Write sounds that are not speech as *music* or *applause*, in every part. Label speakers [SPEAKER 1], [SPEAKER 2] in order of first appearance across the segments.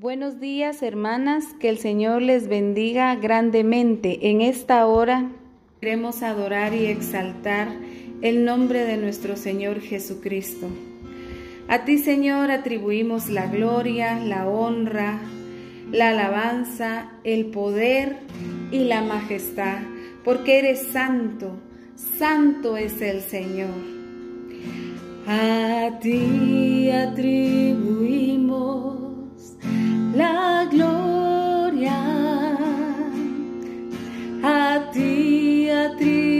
[SPEAKER 1] Buenos días, hermanas, que el Señor les bendiga grandemente. En esta hora queremos adorar y exaltar el nombre de nuestro Señor Jesucristo. A ti, Señor, atribuimos la gloria, la honra, la alabanza, el poder y la majestad, porque eres santo, santo es el Señor. A ti atribuimos la gloria a ti atribuimos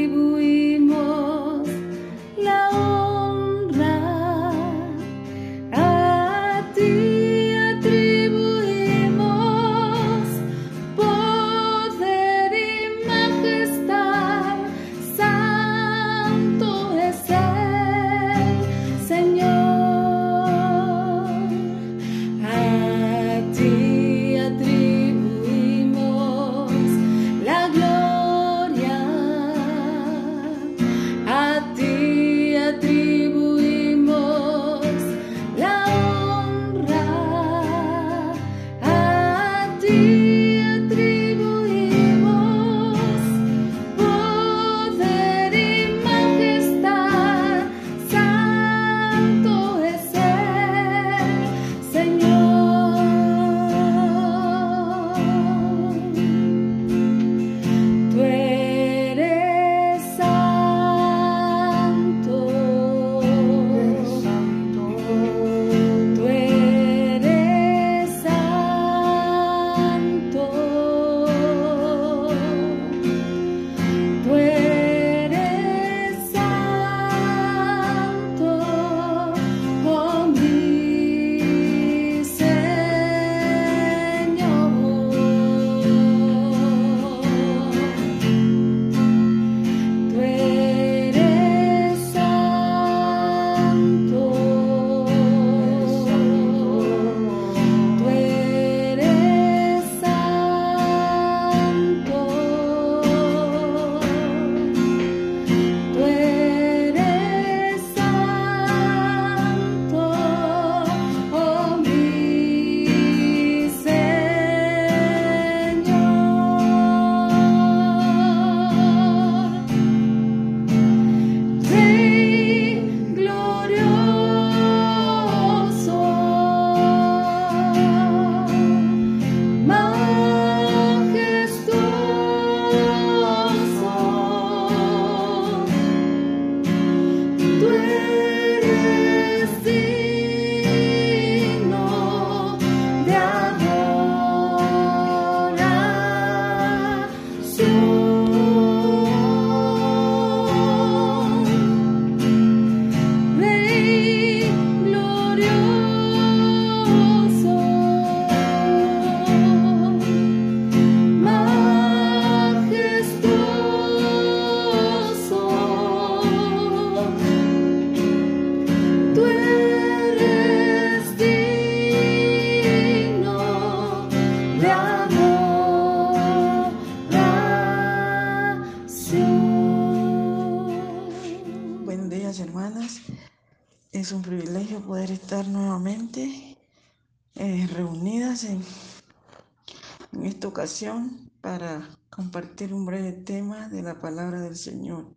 [SPEAKER 2] ocasión para compartir un breve tema de la palabra del Señor.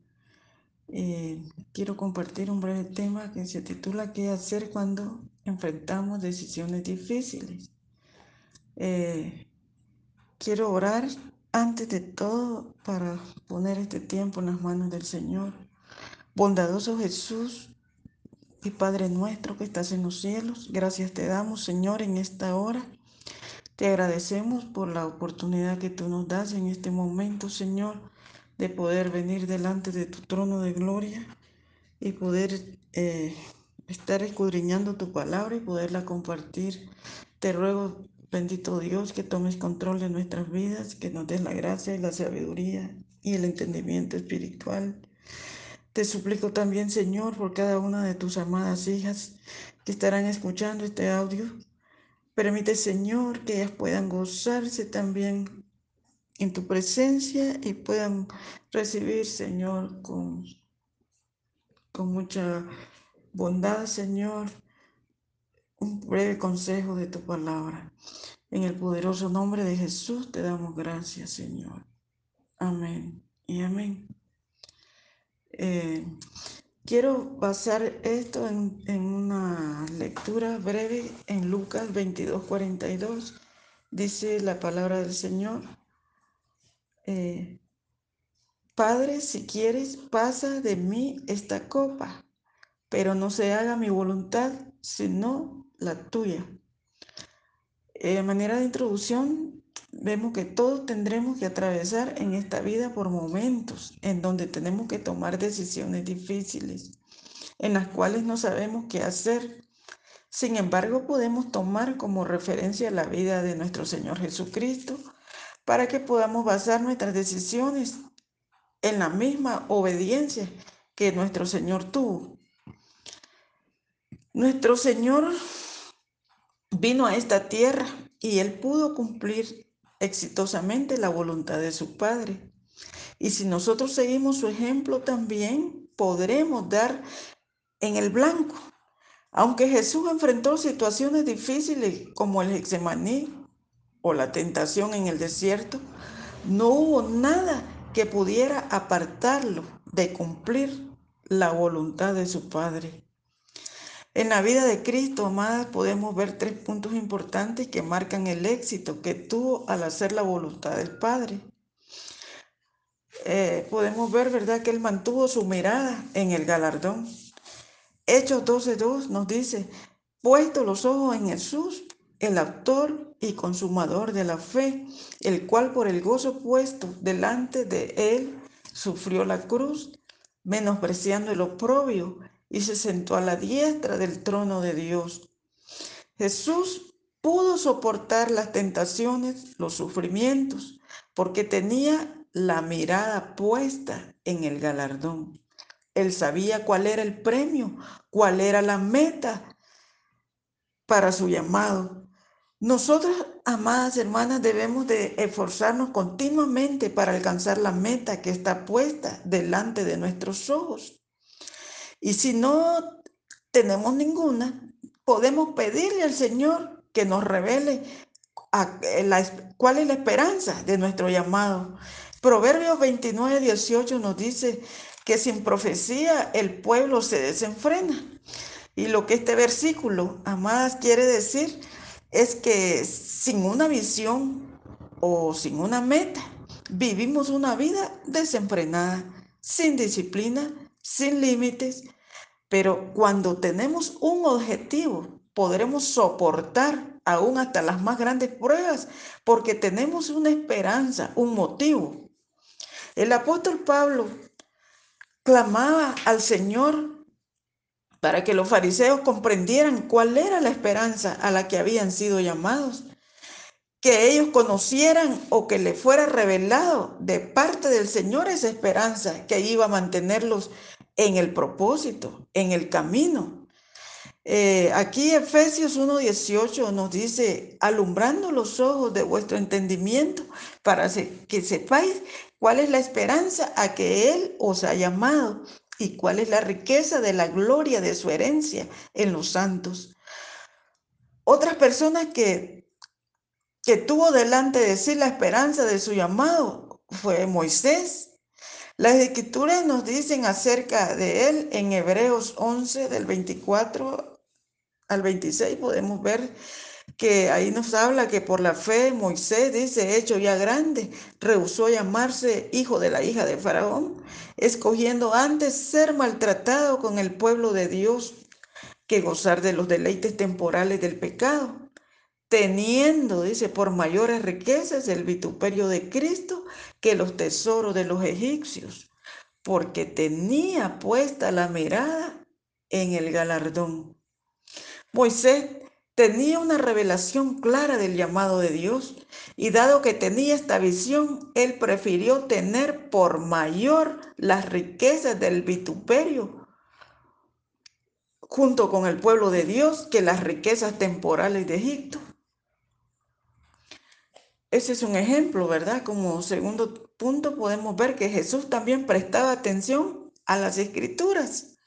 [SPEAKER 2] Eh, quiero compartir un breve tema que se titula ¿Qué hacer cuando enfrentamos decisiones difíciles? Eh, quiero orar antes de todo para poner este tiempo en las manos del Señor. Bondadoso Jesús y Padre nuestro que estás en los cielos, gracias te damos, Señor, en esta hora. Te agradecemos por la oportunidad que tú nos das en este momento, Señor, de poder venir delante de tu trono de gloria y poder eh, estar escudriñando tu palabra y poderla compartir. Te ruego, bendito Dios, que tomes control de nuestras vidas, que nos des la gracia y la sabiduría y el entendimiento espiritual. Te suplico también, Señor, por cada una de tus amadas hijas que estarán escuchando este audio. Permite, Señor, que ellas puedan gozarse también en tu presencia y puedan recibir, Señor, con, con mucha bondad, Señor, un breve consejo de tu palabra. En el poderoso nombre de Jesús te damos gracias, Señor. Amén y amén. Eh, quiero basar esto en, una lectura breve en Lucas 22, 42. Dice la palabra del Señor. Eh, Padre, si quieres, pasa de mí esta copa, pero no se haga mi voluntad, sino la tuya. De manera de introducción, vemos que todos tendremos que atravesar en esta vida por momentos en donde tenemos que tomar decisiones difíciles, en las cuales no sabemos qué hacer. Sin embargo, podemos tomar como referencia la vida de nuestro Señor Jesucristo para que podamos basar nuestras decisiones en la misma obediencia que nuestro Señor tuvo. Nuestro Señor vino a esta tierra y Él pudo cumplir exitosamente la voluntad de su Padre. Y si nosotros seguimos su ejemplo también, podremos dar en el blanco. Aunque Jesús enfrentó situaciones difíciles como el Hexemaní o la tentación en el desierto, no hubo nada que pudiera apartarlo de cumplir la voluntad de su Padre. En la vida de Cristo, amadas, podemos ver tres puntos importantes que marcan el éxito que tuvo al hacer la voluntad del Padre. Eh, podemos ver, ¿verdad?, que Él mantuvo su mirada en el galardón. Hechos 12.2 nos dice, puesto los ojos en Jesús, el autor y consumador de la fe, el cual por el gozo puesto delante de él sufrió la cruz, menospreciando el oprobio, y se sentó a la diestra del trono de Dios. Jesús pudo soportar las tentaciones, los sufrimientos, porque tenía la mirada puesta en el galardón. Él sabía cuál era el premio, cuál era la meta para su llamado. Nosotros, amadas hermanas, debemos de esforzarnos continuamente para alcanzar la meta que está puesta delante de nuestros ojos. Y si no tenemos ninguna, podemos pedirle al Señor que nos revele cuál es la esperanza de nuestro llamado. Proverbios 29, 18 nos dice que sin profecía el pueblo se desenfrena. Y lo que este versículo, amadas, quiere decir es que sin una visión o sin una meta, vivimos una vida desenfrenada, sin disciplina, sin límites, pero cuando tenemos un objetivo, podremos soportar aún hasta las más grandes pruebas, porque tenemos una esperanza, un motivo. El apóstol Pablo clamaba al Señor para que los fariseos comprendieran cuál era la esperanza a la que habían sido llamados, que ellos conocieran o que le fuera revelado de parte del Señor esa esperanza que iba a mantenerlos en el propósito, en el camino. Eh, aquí Efesios 1.18 nos dice, alumbrando los ojos de vuestro entendimiento para que sepáis cuál es la esperanza a que Él os ha llamado y cuál es la riqueza de la gloria de su herencia en los santos. Otras personas que, que tuvo delante de sí la esperanza de su llamado fue Moisés. Las escrituras nos dicen acerca de él en Hebreos 11 del 24 al 26 podemos ver que ahí nos habla que por la fe Moisés, dice, hecho ya grande, rehusó llamarse hijo de la hija de Faraón, escogiendo antes ser maltratado con el pueblo de Dios que gozar de los deleites temporales del pecado, teniendo, dice, por mayores riquezas el vituperio de Cristo que los tesoros de los egipcios, porque tenía puesta la mirada en el galardón. Moisés tenía una revelación clara del llamado de Dios y dado que tenía esta visión, él prefirió tener por mayor las riquezas del vituperio junto con el pueblo de Dios que las riquezas temporales de Egipto. Ese es un ejemplo, ¿verdad? Como segundo punto podemos ver que Jesús también prestaba atención a las escrituras.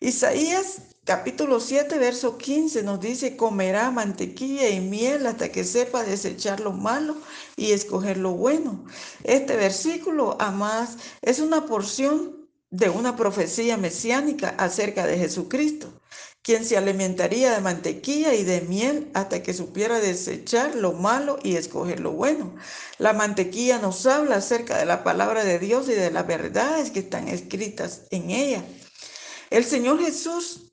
[SPEAKER 2] Isaías capítulo 7, verso 15 nos dice, comerá mantequilla y miel hasta que sepa desechar lo malo y escoger lo bueno. Este versículo, además, es una porción de una profecía mesiánica acerca de Jesucristo, quien se alimentaría de mantequilla y de miel hasta que supiera desechar lo malo y escoger lo bueno. La mantequilla nos habla acerca de la palabra de Dios y de las verdades que están escritas en ella. El Señor Jesús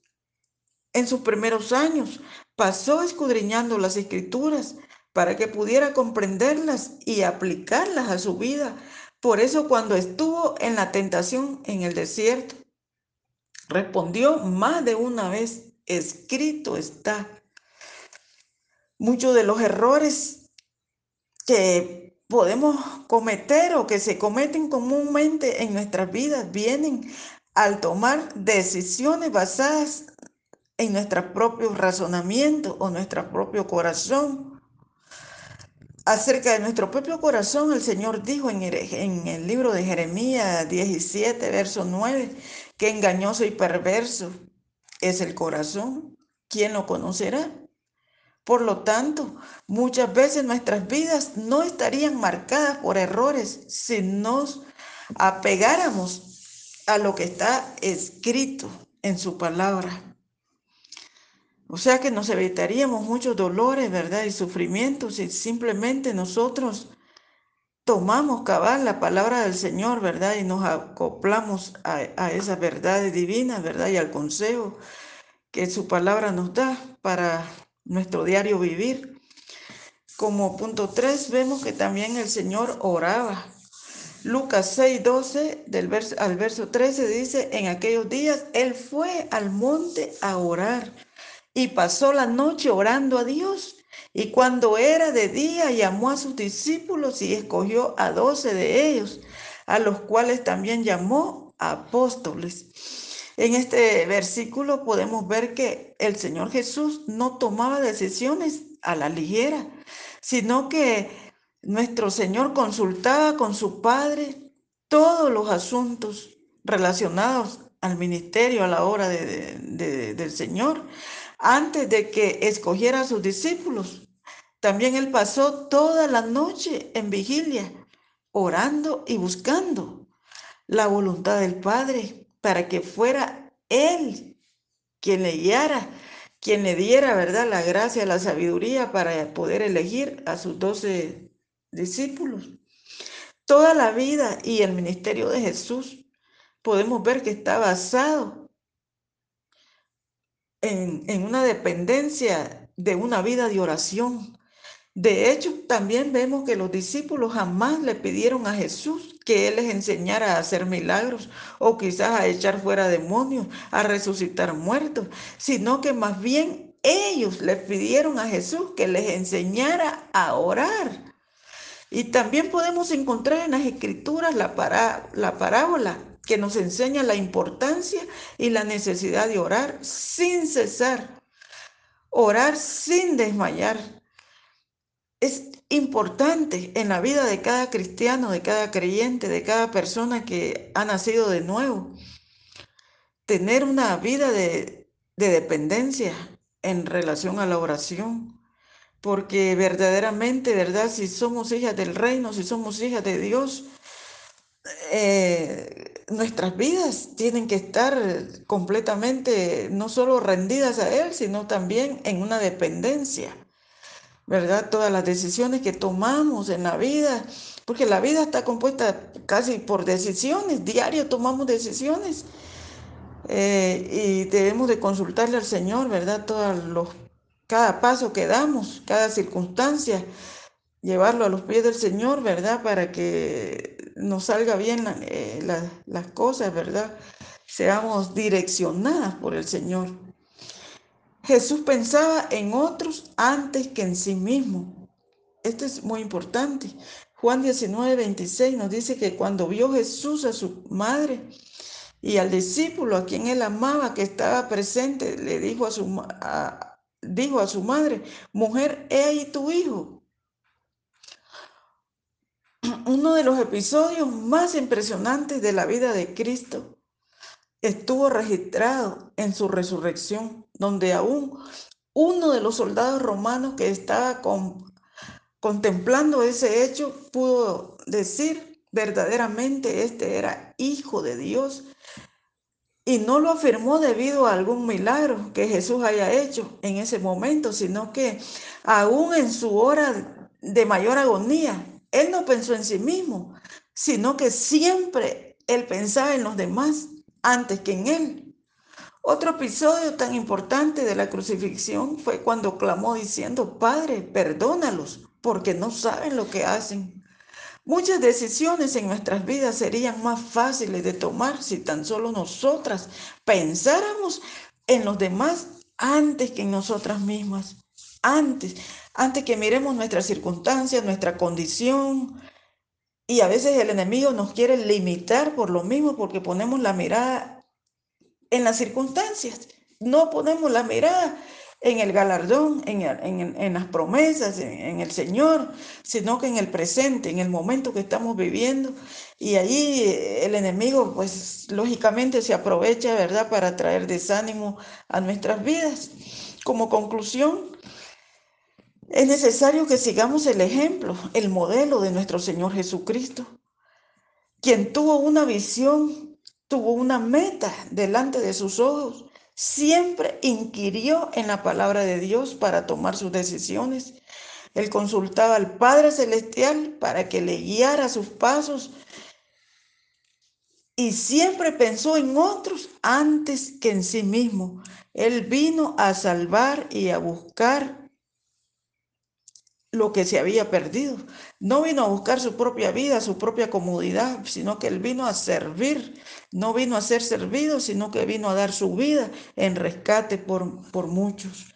[SPEAKER 2] en sus primeros años pasó escudriñando las escrituras para que pudiera comprenderlas y aplicarlas a su vida. Por eso cuando estuvo en la tentación en el desierto, respondió más de una vez, escrito está. Muchos de los errores que podemos cometer o que se cometen comúnmente en nuestras vidas vienen al tomar decisiones basadas en nuestros propios razonamientos o nuestro propio corazón. Acerca de nuestro propio corazón, el Señor dijo en el, libro de Jeremías 17, verso 9, que engañoso y perverso es el corazón. ¿Quién lo conocerá? Por lo tanto, muchas veces nuestras vidas no estarían marcadas por errores si nos apegáramos a lo que está escrito en su palabra. O sea que nos evitaríamos muchos dolores, ¿verdad? Y sufrimientos si simplemente nosotros tomamos cabal la palabra del Señor, ¿verdad? Y nos acoplamos a, a esas verdades divinas, ¿verdad? Y al consejo que su palabra nos da para nuestro diario vivir. Como punto 3 vemos que también el Señor oraba. Lucas 6, 12 del verso, al verso 13 dice, en aquellos días Él fue al monte a orar y pasó la noche orando a Dios. Y cuando era de día llamó a sus discípulos y escogió a doce de ellos, a los cuales también llamó apóstoles. En este versículo podemos ver que el Señor Jesús no tomaba decisiones a la ligera, sino que nuestro Señor consultaba con su Padre todos los asuntos relacionados al ministerio, a la hora del Señor, antes de que escogiera a sus discípulos. También Él pasó toda la noche en vigilia, orando y buscando la voluntad del Padre para que fuera Él quien le guiara, quien le diera, ¿verdad?, la gracia, la sabiduría para poder elegir a sus doce discípulos. Toda la vida y el ministerio de Jesús podemos ver que está basado en, en una dependencia de una vida de oración. De hecho, también vemos que los discípulos jamás le pidieron a Jesús que Él les enseñara a hacer milagros o quizás a echar fuera demonios, a resucitar muertos, sino que más bien ellos le pidieron a Jesús que les enseñara a orar. Y también podemos encontrar en las escrituras la, la parábola que nos enseña la importancia y la necesidad de orar sin cesar, orar sin desmayar. Es importante en la vida de cada cristiano, de cada creyente, de cada persona que ha nacido de nuevo, tener una vida de, de dependencia en relación a la oración porque verdaderamente, ¿verdad? Si somos hijas del reino, si somos hijas de Dios, eh, nuestras vidas tienen que estar completamente no solo rendidas a Él, sino también en una dependencia, ¿verdad? Todas las decisiones que tomamos en la vida, porque la vida está compuesta casi por decisiones, diario tomamos decisiones. Eh, y debemos de consultarle al Señor, ¿verdad? Todos los cada paso que damos, cada circunstancia, llevarlo a los pies del Señor, ¿verdad? Para que nos salga bien eh, las cosas, ¿verdad? Seamos direccionadas por el Señor. Jesús pensaba en otros antes que en sí mismo. Esto es muy importante. Juan 19, 26 nos dice que cuando vio Jesús a su madre y al discípulo a quien él amaba que estaba presente, le dijo a su, dijo a su madre, mujer, he ahí tu hijo. *clears throat* Uno de los episodios más impresionantes de la vida de Cristo estuvo registrado en su resurrección, donde aún uno de los soldados romanos que estaba contemplando ese hecho pudo decir verdaderamente este era hijo de Dios y no lo afirmó debido a algún milagro que Jesús haya hecho en ese momento, sino que aún en su hora de mayor agonía, él no pensó en sí mismo, sino que siempre él pensaba en los demás antes que en él. Otro episodio tan importante de la crucifixión fue cuando clamó diciendo, Padre, perdónalos, porque no saben lo que hacen. Muchas decisiones en nuestras vidas serían más fáciles de tomar si tan solo nosotras pensáramos en los demás antes que en nosotras mismas. Antes, antes que miremos nuestras circunstancias, nuestra condición. Y a veces el enemigo nos quiere limitar por lo mismo, porque ponemos la mirada en las circunstancias. No ponemos la mirada en el galardón, en, las promesas, en, el Señor, sino que en el presente, en el momento que estamos viviendo. Y allí eh, el enemigo, pues lógicamente se aprovecha, ¿verdad?, para traer desánimo a nuestras vidas. Como conclusión, es necesario que sigamos el ejemplo, el modelo de nuestro Señor Jesucristo, quien tuvo una visión, tuvo una meta delante de sus ojos Siempre inquirió en la palabra de Dios para tomar sus decisiones. Él consultaba al Padre Celestial para que le guiara sus pasos y siempre pensó en otros antes que en sí mismo. Él vino a salvar y a buscar lo que se había perdido. No vino a buscar su propia vida, su propia comodidad, sino que él vino a servir. No vino a ser servido, sino que vino a dar su vida en rescate por, por muchos.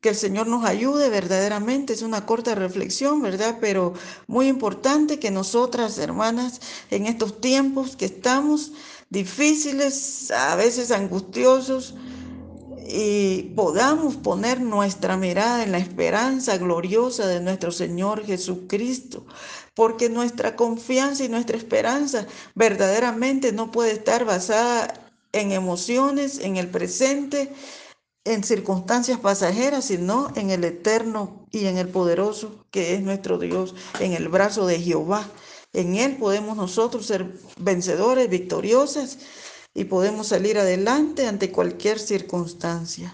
[SPEAKER 2] Que el Señor nos ayude verdaderamente. Es una corta reflexión, ¿verdad? Pero muy importante que nosotras, hermanas, en estos tiempos que estamos difíciles, a veces angustiosos, y podamos poner nuestra mirada en la esperanza gloriosa de nuestro Señor Jesucristo, porque nuestra confianza y nuestra esperanza verdaderamente no puede estar basada en emociones, en el presente, en circunstancias pasajeras, sino en el eterno y en el poderoso que es nuestro Dios, en el brazo de Jehová. En Él podemos nosotros ser vencedores, victoriosas y podemos salir adelante ante cualquier circunstancia.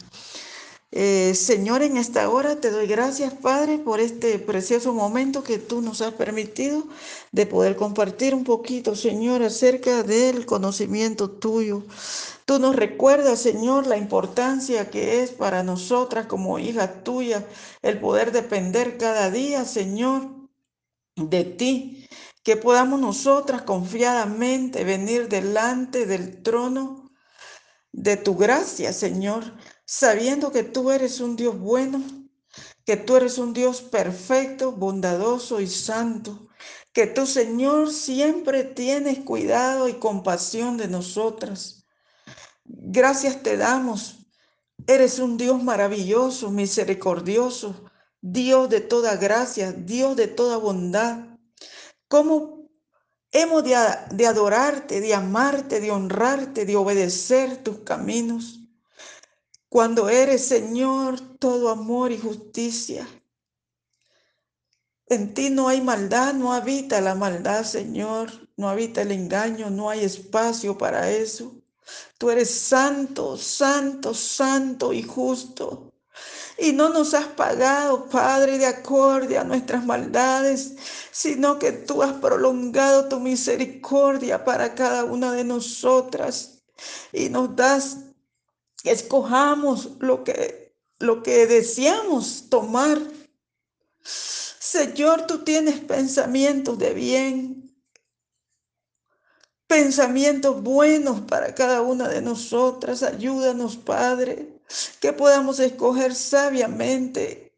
[SPEAKER 2] Eh, Señor, en esta hora te doy gracias, Padre, por este precioso momento que tú nos has permitido de poder compartir un poquito, Señor, acerca del conocimiento tuyo. Tú nos recuerdas, Señor, la importancia que es para nosotras como hijas tuyas el poder depender cada día, Señor, de ti que podamos nosotras confiadamente venir delante del trono de tu gracia, Señor, sabiendo que tú eres un Dios bueno, que tú eres un Dios perfecto, bondadoso y santo, que tú, Señor, siempre tienes cuidado y compasión de nosotras. Gracias te damos. Eres un Dios maravilloso, misericordioso, Dios de toda gracia, Dios de toda bondad cómo hemos de, adorarte, de amarte, de honrarte, de obedecer tus caminos. Cuando eres, Señor, todo amor y justicia. En ti no hay maldad, no habita la maldad, Señor, no habita el engaño, no hay espacio para eso. Tú eres santo, santo, santo y justo y no nos has pagado, Padre, de acorde a nuestras maldades, sino que tú has prolongado tu misericordia para cada una de nosotras y nos das escojamos lo que, lo que deseamos tomar. Señor, tú tienes pensamientos de bien, pensamientos buenos para cada una de nosotras. Ayúdanos, Padre que podamos escoger sabiamente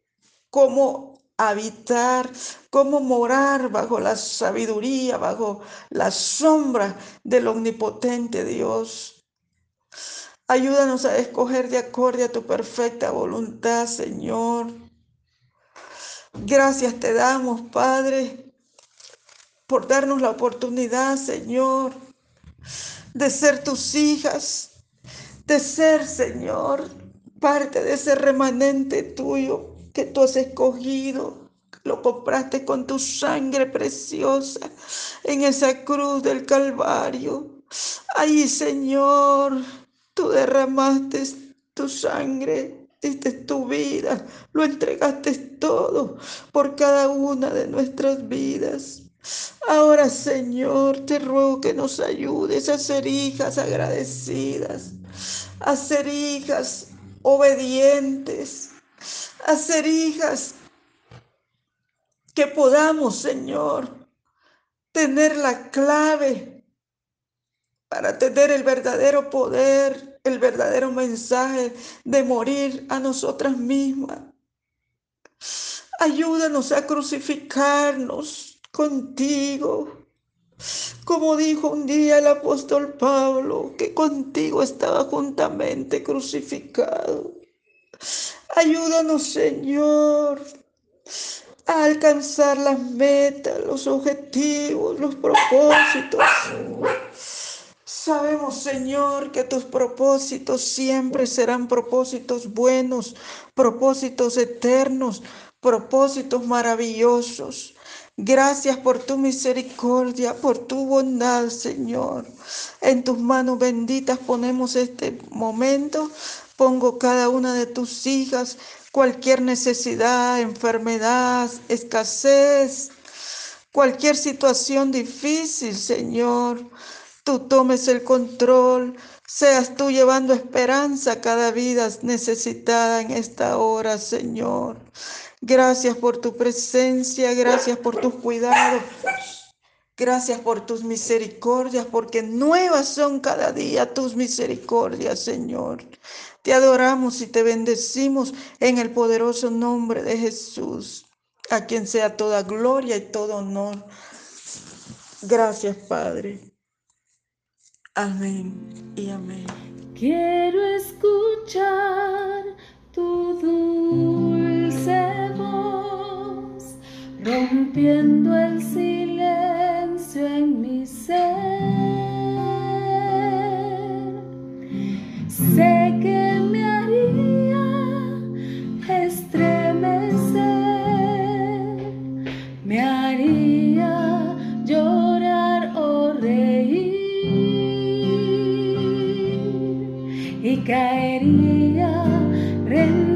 [SPEAKER 2] cómo habitar, cómo morar bajo la sabiduría, bajo la sombra del omnipotente Dios. Ayúdanos a escoger de acorde a tu perfecta voluntad, Señor. Gracias te damos, Padre, por darnos la oportunidad, Señor, de ser tus hijas, de ser, Señor, parte de ese remanente tuyo que tú has escogido. Lo compraste con tu sangre preciosa en esa cruz del Calvario. Ahí, Señor, tú derramaste tu sangre, diste tu vida, lo entregaste todo por cada una de nuestras vidas. Ahora, Señor, te ruego que nos ayudes a ser hijas agradecidas, a ser hijas obedientes, a ser hijas que podamos, Señor, tener la clave para tener el verdadero poder, el verdadero mensaje de morir a nosotras mismas. Ayúdanos a crucificarnos contigo. Como dijo un día el apóstol Pablo, que contigo estaba juntamente crucificado. Ayúdanos, Señor, a alcanzar las metas, los objetivos, los propósitos. Sabemos, Señor, que tus propósitos siempre serán propósitos buenos, propósitos eternos, propósitos maravillosos. Gracias por tu misericordia, por tu bondad, Señor. En tus manos benditas ponemos este momento. Pongo cada una de tus hijas, cualquier necesidad, enfermedad, escasez, cualquier situación difícil, Señor. Tú tomes el control, seas tú llevando esperanza a cada vida necesitada en esta hora, Señor. Gracias por tu presencia, gracias por tus cuidados. Gracias por tus misericordias, porque nuevas son cada día tus misericordias, Señor. Te adoramos y te bendecimos en el poderoso nombre de Jesús, a quien sea toda gloria y todo honor. Gracias, Padre. Amén y amén.
[SPEAKER 1] Quiero escuchar tu dulce rompiendo el silencio en mi ser. Sé que me haría estremecer, me haría llorar o reír y caería rendido